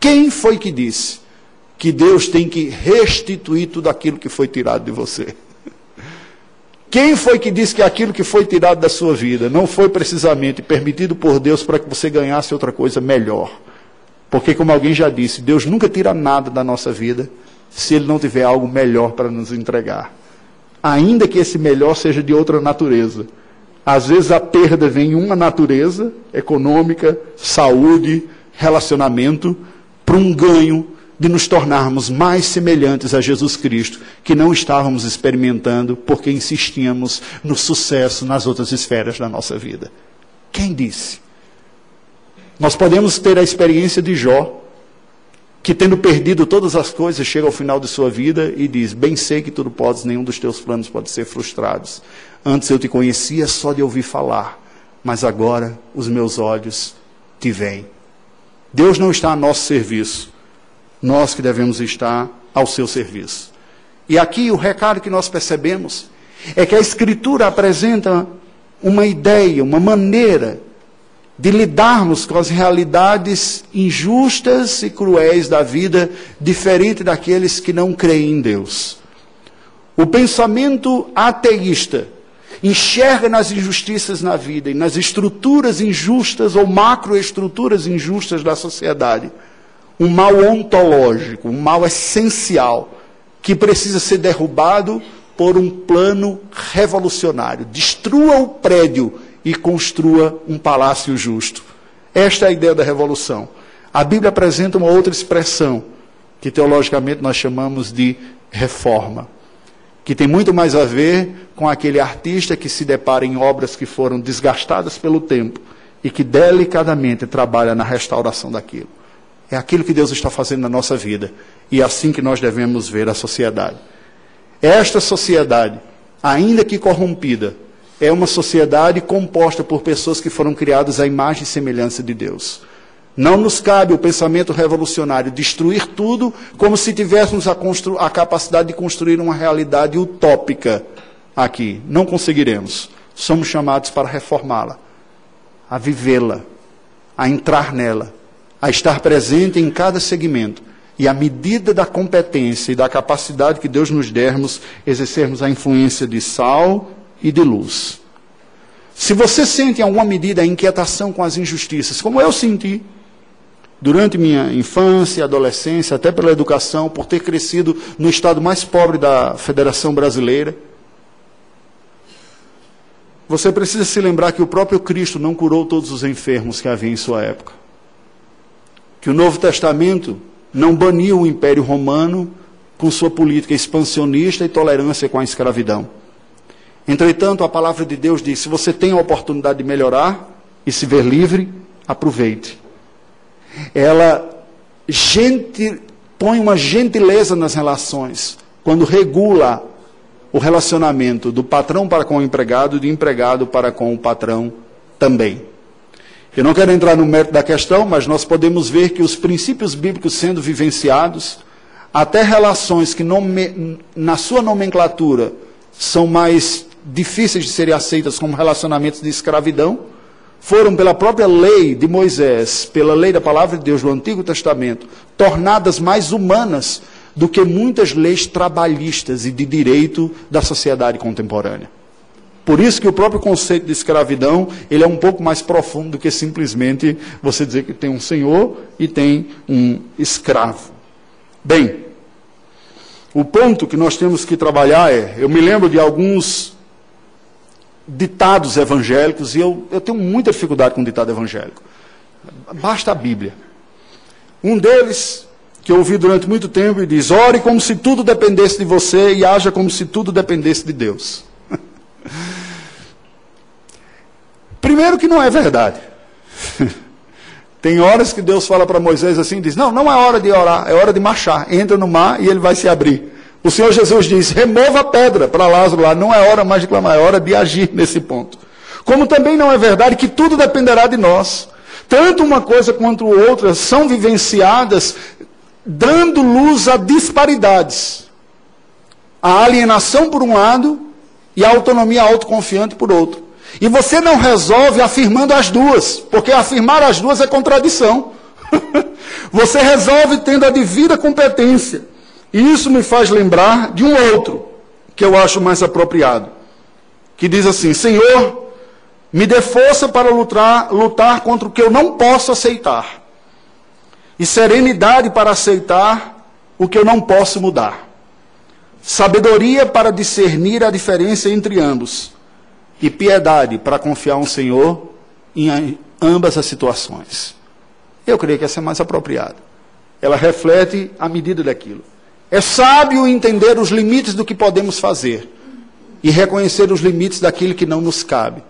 quem foi que disse que Deus tem que restituir tudo aquilo que foi tirado de você? Quem foi que disse que aquilo que foi tirado da sua vida não foi precisamente permitido por Deus para que você ganhasse outra coisa melhor? Porque, como alguém já disse, Deus nunca tira nada da nossa vida se Ele não tiver algo melhor para nos entregar. Ainda que esse melhor seja de outra natureza. Às vezes a perda vem em uma natureza, econômica, saúde, relacionamento, para um ganho de nos tornarmos mais semelhantes a Jesus Cristo, que não estávamos experimentando porque insistíamos no sucesso nas outras esferas da nossa vida. Quem disse? Nós podemos ter a experiência de Jó, que tendo perdido todas as coisas, chega ao final de sua vida e diz: Bem sei que tudo podes, nenhum dos teus planos pode ser frustrados. Antes eu te conhecia só de ouvir falar, mas agora os meus olhos te veem. Deus não está a nosso serviço nós que devemos estar ao seu serviço. E aqui o recado que nós percebemos é que a Escritura apresenta uma ideia, uma maneira de lidarmos com as realidades injustas e cruéis da vida, diferente daqueles que não creem em Deus. O pensamento ateísta enxerga nas injustiças na vida e nas estruturas injustas ou macroestruturas injustas da sociedade um mal ontológico, um mal essencial, que precisa ser derrubado por um plano revolucionário. Destrua o prédio e construa um palácio justo. Esta é a ideia da revolução. A Bíblia apresenta uma outra expressão, que teologicamente nós chamamos de reforma, que tem muito mais a ver com aquele artista que se depara em obras que foram desgastadas pelo tempo e que delicadamente trabalha na restauração daquilo. É aquilo que Deus está fazendo na nossa vida. E é assim que nós devemos ver a sociedade. Esta sociedade, ainda que corrompida, é uma sociedade composta por pessoas que foram criadas à imagem e semelhança de Deus. Não nos cabe o pensamento revolucionário destruir tudo como se tivéssemos a, a capacidade de construir uma realidade utópica aqui. Não conseguiremos. Somos chamados para reformá-la, a vivê-la, a entrar nela a estar presente em cada segmento e, à medida da competência e da capacidade que Deus nos dermos, exercermos a influência de sal e de luz. Se você sente em alguma medida a inquietação com as injustiças, como eu senti, durante minha infância e adolescência, até pela educação, por ter crescido no estado mais pobre da Federação Brasileira, você precisa se lembrar que o próprio Cristo não curou todos os enfermos que havia em sua época. Que o Novo Testamento não baniu o Império Romano com sua política expansionista e tolerância com a escravidão. Entretanto, a palavra de Deus diz: se você tem a oportunidade de melhorar e se ver livre, aproveite. Ela gente, põe uma gentileza nas relações quando regula o relacionamento do patrão para com o empregado e do empregado para com o patrão também. Eu não quero entrar no mérito da questão, mas nós podemos ver que os princípios bíblicos sendo vivenciados, até relações que nome, na sua nomenclatura são mais difíceis de serem aceitas como relacionamentos de escravidão, foram pela própria lei de Moisés, pela lei da palavra de Deus do Antigo Testamento, tornadas mais humanas do que muitas leis trabalhistas e de direito da sociedade contemporânea. Por isso que o próprio conceito de escravidão, ele é um pouco mais profundo do que simplesmente você dizer que tem um senhor e tem um escravo. Bem, o ponto que nós temos que trabalhar é, eu me lembro de alguns ditados evangélicos, e eu, eu tenho muita dificuldade com ditado evangélico. Basta a Bíblia. Um deles, que eu ouvi durante muito tempo, diz: ore como se tudo dependesse de você e haja como se tudo dependesse de Deus. Primeiro que não é verdade. Tem horas que Deus fala para Moisés assim, diz: "Não, não é hora de orar, é hora de marchar. Entra no mar e ele vai se abrir." O Senhor Jesus diz: "Remova a pedra para Lázaro lá, não é hora mais de clamar, é hora de agir nesse ponto." Como também não é verdade que tudo dependerá de nós. Tanto uma coisa quanto outra são vivenciadas dando luz a disparidades. A alienação por um lado e a autonomia autoconfiante por outro. E você não resolve afirmando as duas, porque afirmar as duas é contradição. você resolve tendo a devida competência. E isso me faz lembrar de um outro, que eu acho mais apropriado, que diz assim: Senhor, me dê força para lutar, lutar contra o que eu não posso aceitar, e serenidade para aceitar o que eu não posso mudar, sabedoria para discernir a diferença entre ambos e piedade para confiar um Senhor em ambas as situações. Eu creio que essa é mais apropriada. Ela reflete a medida daquilo. É sábio entender os limites do que podemos fazer e reconhecer os limites daquilo que não nos cabe.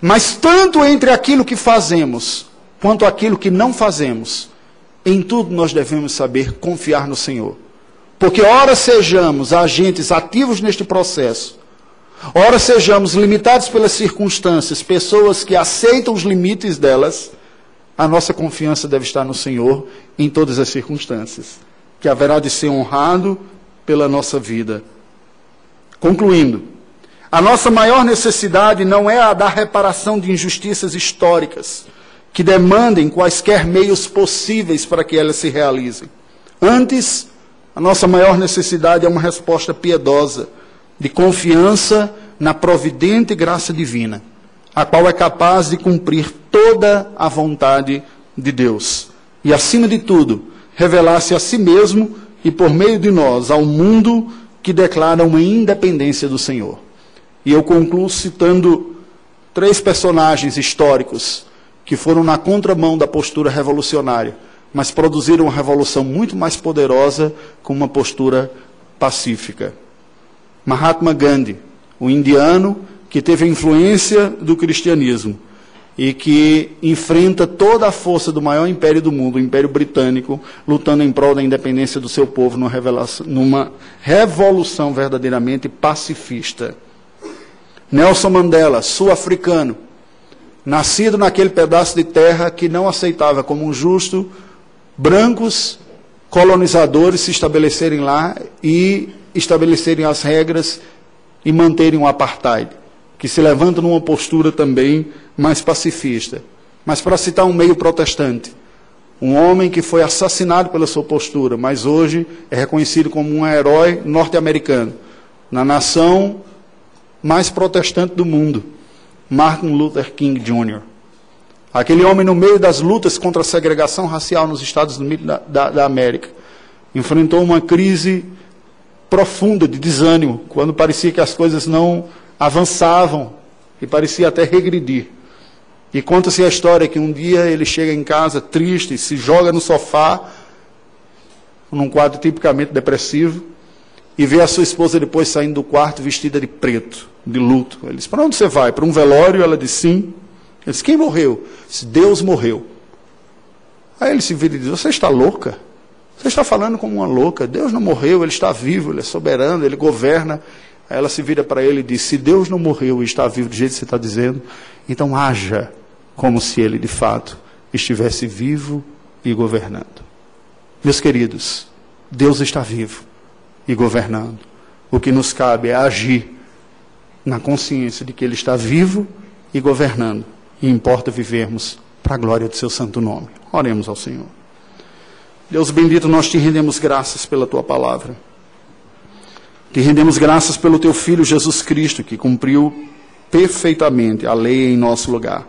Mas tanto entre aquilo que fazemos quanto aquilo que não fazemos, em tudo nós devemos saber confiar no Senhor. Porque ora sejamos agentes ativos neste processo, Ora, sejamos limitados pelas circunstâncias, pessoas que aceitam os limites delas, a nossa confiança deve estar no Senhor em todas as circunstâncias, que haverá de ser honrado pela nossa vida. Concluindo, a nossa maior necessidade não é a da reparação de injustiças históricas, que demandem quaisquer meios possíveis para que elas se realizem. Antes, a nossa maior necessidade é uma resposta piedosa de confiança na providente graça divina, a qual é capaz de cumprir toda a vontade de Deus. E, acima de tudo, revelar-se a si mesmo e, por meio de nós, ao mundo que declara uma independência do Senhor. E eu concluo citando três personagens históricos que foram na contramão da postura revolucionária, mas produziram uma revolução muito mais poderosa com uma postura pacífica. Mahatma Gandhi, o indiano que teve a influência do cristianismo e que enfrenta toda a força do maior império do mundo, o Império Britânico, lutando em prol da independência do seu povo numa, revolução verdadeiramente pacifista. Nelson Mandela, sul-africano, nascido naquele pedaço de terra que não aceitava como um justo brancos colonizadores se estabelecerem lá e estabelecerem as regras e manterem o apartheid, que se levanta numa postura também mais pacifista. Mas para citar um meio protestante, um homem que foi assassinado pela sua postura, mas hoje é reconhecido como um herói norte-americano, na nação mais protestante do mundo, Martin Luther King Jr. Aquele homem, no meio das lutas contra a segregação racial nos Estados Unidos da, da, da América, enfrentou uma crise profunda de desânimo, quando parecia que as coisas não avançavam e parecia até regredir. E conta-se a história que um dia ele chega em casa triste, se joga no sofá, num quadro tipicamente depressivo, e vê a sua esposa depois saindo do quarto vestida de preto, de luto. Ele diz: Para onde você vai? Para um velório? Ela diz: Sim. Ele diz: Quem morreu? Ele diz, Deus morreu. Aí ele se vira e diz: Você está louca? Você está falando como uma louca. Deus não morreu, ele está vivo, ele é soberano, ele governa. Aí ela se vira para ele e diz: Se Deus não morreu e está vivo do jeito que você está dizendo, então haja como se ele de fato estivesse vivo e governando. Meus queridos, Deus está vivo e governando. O que nos cabe é agir na consciência de que Ele está vivo e governando. E importa vivermos para a glória do Seu santo nome. Oremos ao Senhor. Deus bendito, nós te rendemos graças pela tua palavra. Te rendemos graças pelo teu Filho Jesus Cristo, que cumpriu perfeitamente a lei em nosso lugar.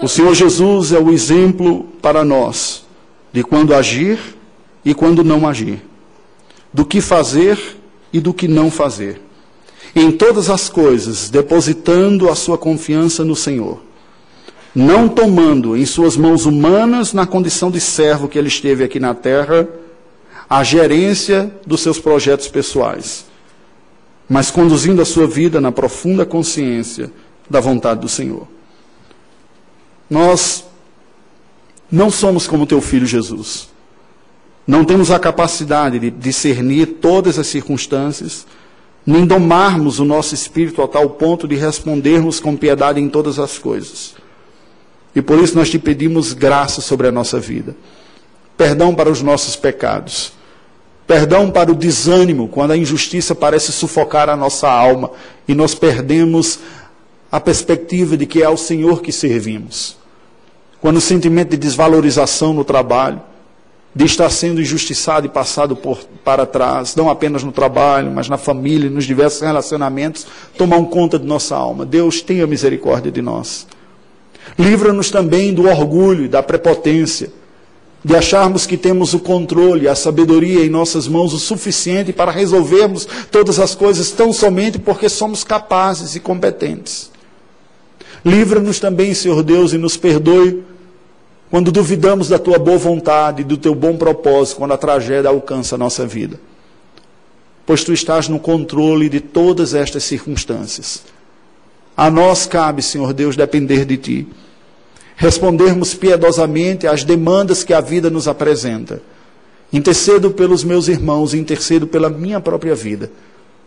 O Senhor Jesus é o exemplo para nós de quando agir e quando não agir, do que fazer e do que não fazer. Em todas as coisas, depositando a sua confiança no Senhor não tomando em suas mãos humanas, na condição de servo que ele esteve aqui na terra, a gerência dos seus projetos pessoais, mas conduzindo a sua vida na profunda consciência da vontade do Senhor. Nós não somos como teu filho Jesus. Não temos a capacidade de discernir todas as circunstâncias, nem domarmos o nosso espírito a tal ponto de respondermos com piedade em todas as coisas. E por isso nós te pedimos graça sobre a nossa vida. Perdão para os nossos pecados. Perdão para o desânimo, quando a injustiça parece sufocar a nossa alma e nós perdemos a perspectiva de que é ao Senhor que servimos. Quando o sentimento de desvalorização no trabalho, de estar sendo injustiçado e passado por, para trás, não apenas no trabalho, mas na família, nos diversos relacionamentos, tomam conta de nossa alma. Deus tenha misericórdia de nós. Livra-nos também do orgulho, da prepotência, de acharmos que temos o controle, a sabedoria em nossas mãos o suficiente para resolvermos todas as coisas tão somente porque somos capazes e competentes. Livra-nos também, Senhor Deus, e nos perdoe quando duvidamos da tua boa vontade, do teu bom propósito, quando a tragédia alcança a nossa vida. Pois tu estás no controle de todas estas circunstâncias. A nós cabe, Senhor Deus, depender de Ti. Respondermos piedosamente às demandas que a vida nos apresenta. Intercedo pelos meus irmãos, intercedo pela minha própria vida,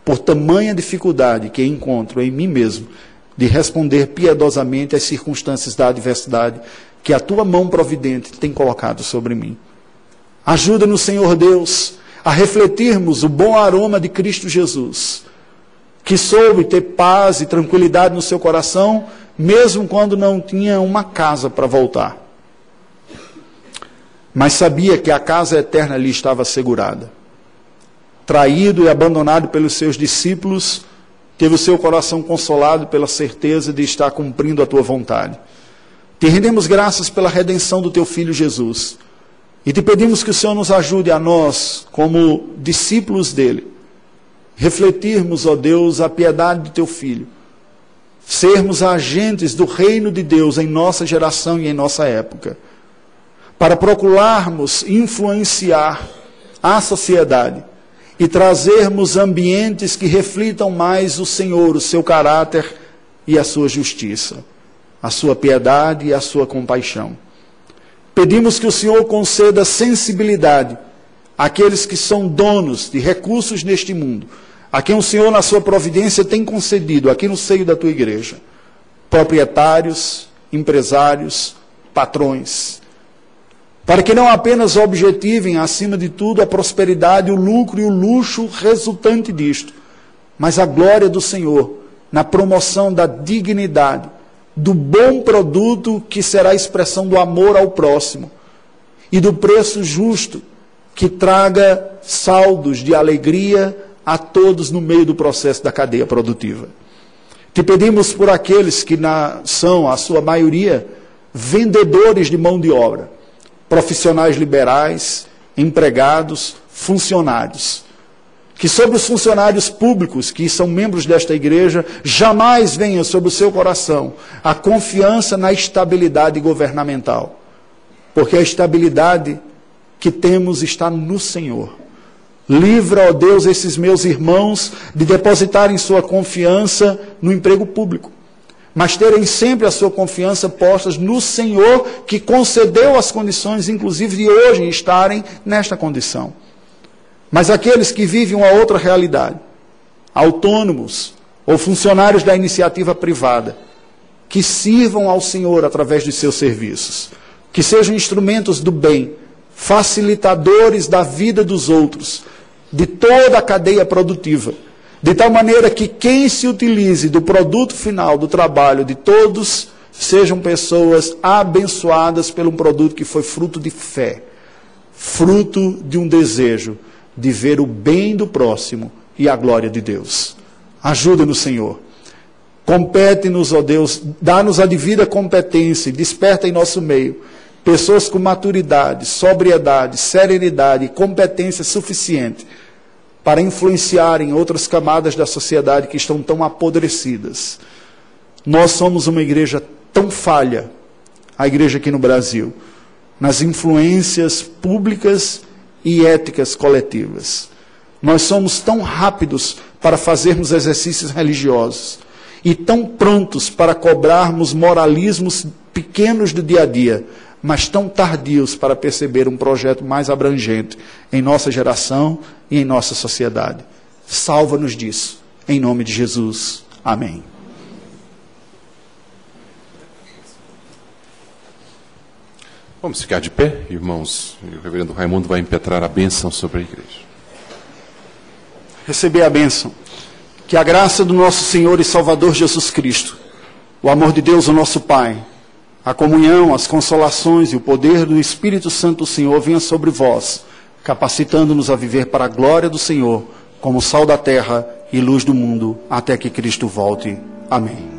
por tamanha dificuldade que encontro em mim mesmo de responder piedosamente às circunstâncias da adversidade que a tua mão providente tem colocado sobre mim. Ajuda-nos, Senhor Deus, a refletirmos o bom aroma de Cristo Jesus que soube ter paz e tranquilidade no seu coração, mesmo quando não tinha uma casa para voltar. Mas sabia que a casa eterna lhe estava assegurada. Traído e abandonado pelos seus discípulos, teve o seu coração consolado pela certeza de estar cumprindo a tua vontade. Te rendemos graças pela redenção do teu filho Jesus. E te pedimos que o Senhor nos ajude a nós, como discípulos dele, refletirmos, ó Deus, a piedade de teu filho, sermos agentes do reino de Deus em nossa geração e em nossa época, para procurarmos influenciar a sociedade e trazermos ambientes que reflitam mais o Senhor, o seu caráter e a sua justiça, a sua piedade e a sua compaixão. Pedimos que o Senhor conceda sensibilidade àqueles que são donos de recursos neste mundo a quem o Senhor, na sua providência, tem concedido aqui no seio da tua igreja, proprietários, empresários, patrões, para que não apenas objetivem, acima de tudo, a prosperidade, o lucro e o luxo resultante disto, mas a glória do Senhor na promoção da dignidade, do bom produto que será a expressão do amor ao próximo e do preço justo que traga saldos de alegria, a todos no meio do processo da cadeia produtiva. Te pedimos por aqueles que na, são, a sua maioria, vendedores de mão de obra, profissionais liberais, empregados, funcionários, Que sobre os funcionários públicos que são membros desta igreja, jamais venha sobre o seu coração a confiança na estabilidade governamental. Porque a estabilidade que temos está no Senhor. Livra, ó Deus, esses meus irmãos de depositarem sua confiança no emprego público, mas terem sempre a sua confiança postas no Senhor que concedeu as condições, inclusive de hoje estarem nesta condição. Mas aqueles que vivem uma outra realidade, autônomos ou funcionários da iniciativa privada, que sirvam ao Senhor através de seus serviços, que sejam instrumentos do bem, facilitadores da vida dos outros, de toda a cadeia produtiva, de tal maneira que quem se utilize do produto final do trabalho de todos sejam pessoas abençoadas pelo produto que foi fruto de fé, fruto de um desejo de ver o bem do próximo e a glória de Deus. Ajuda-nos, Senhor. Compete-nos, ó Deus, dá-nos a devida competência, desperta em nosso meio pessoas com maturidade, sobriedade, serenidade e competência suficiente para influenciarem outras camadas da sociedade que estão tão apodrecidas. Nós somos uma igreja tão falha, a igreja aqui no Brasil, nas influências públicas e éticas coletivas. Nós somos tão rápidos para fazermos exercícios religiosos e tão prontos para cobrarmos moralismos pequenos do dia a dia, mas tão tardios para perceber um projeto mais abrangente em nossa geração e em nossa sociedade. Salva-nos disso, em nome de Jesus. Amém. Vamos ficar de pé, irmãos. E o reverendo Raimundo vai impetrar a bênção sobre a igreja. Receber a bênção. Que a graça do nosso Senhor e Salvador Jesus Cristo, o amor de Deus, o nosso Pai, a comunhão, as consolações e o poder do Espírito Santo do Senhor venha sobre vós, capacitando-nos a viver para a glória do Senhor, como sal da terra e luz do mundo, até que Cristo volte. Amém.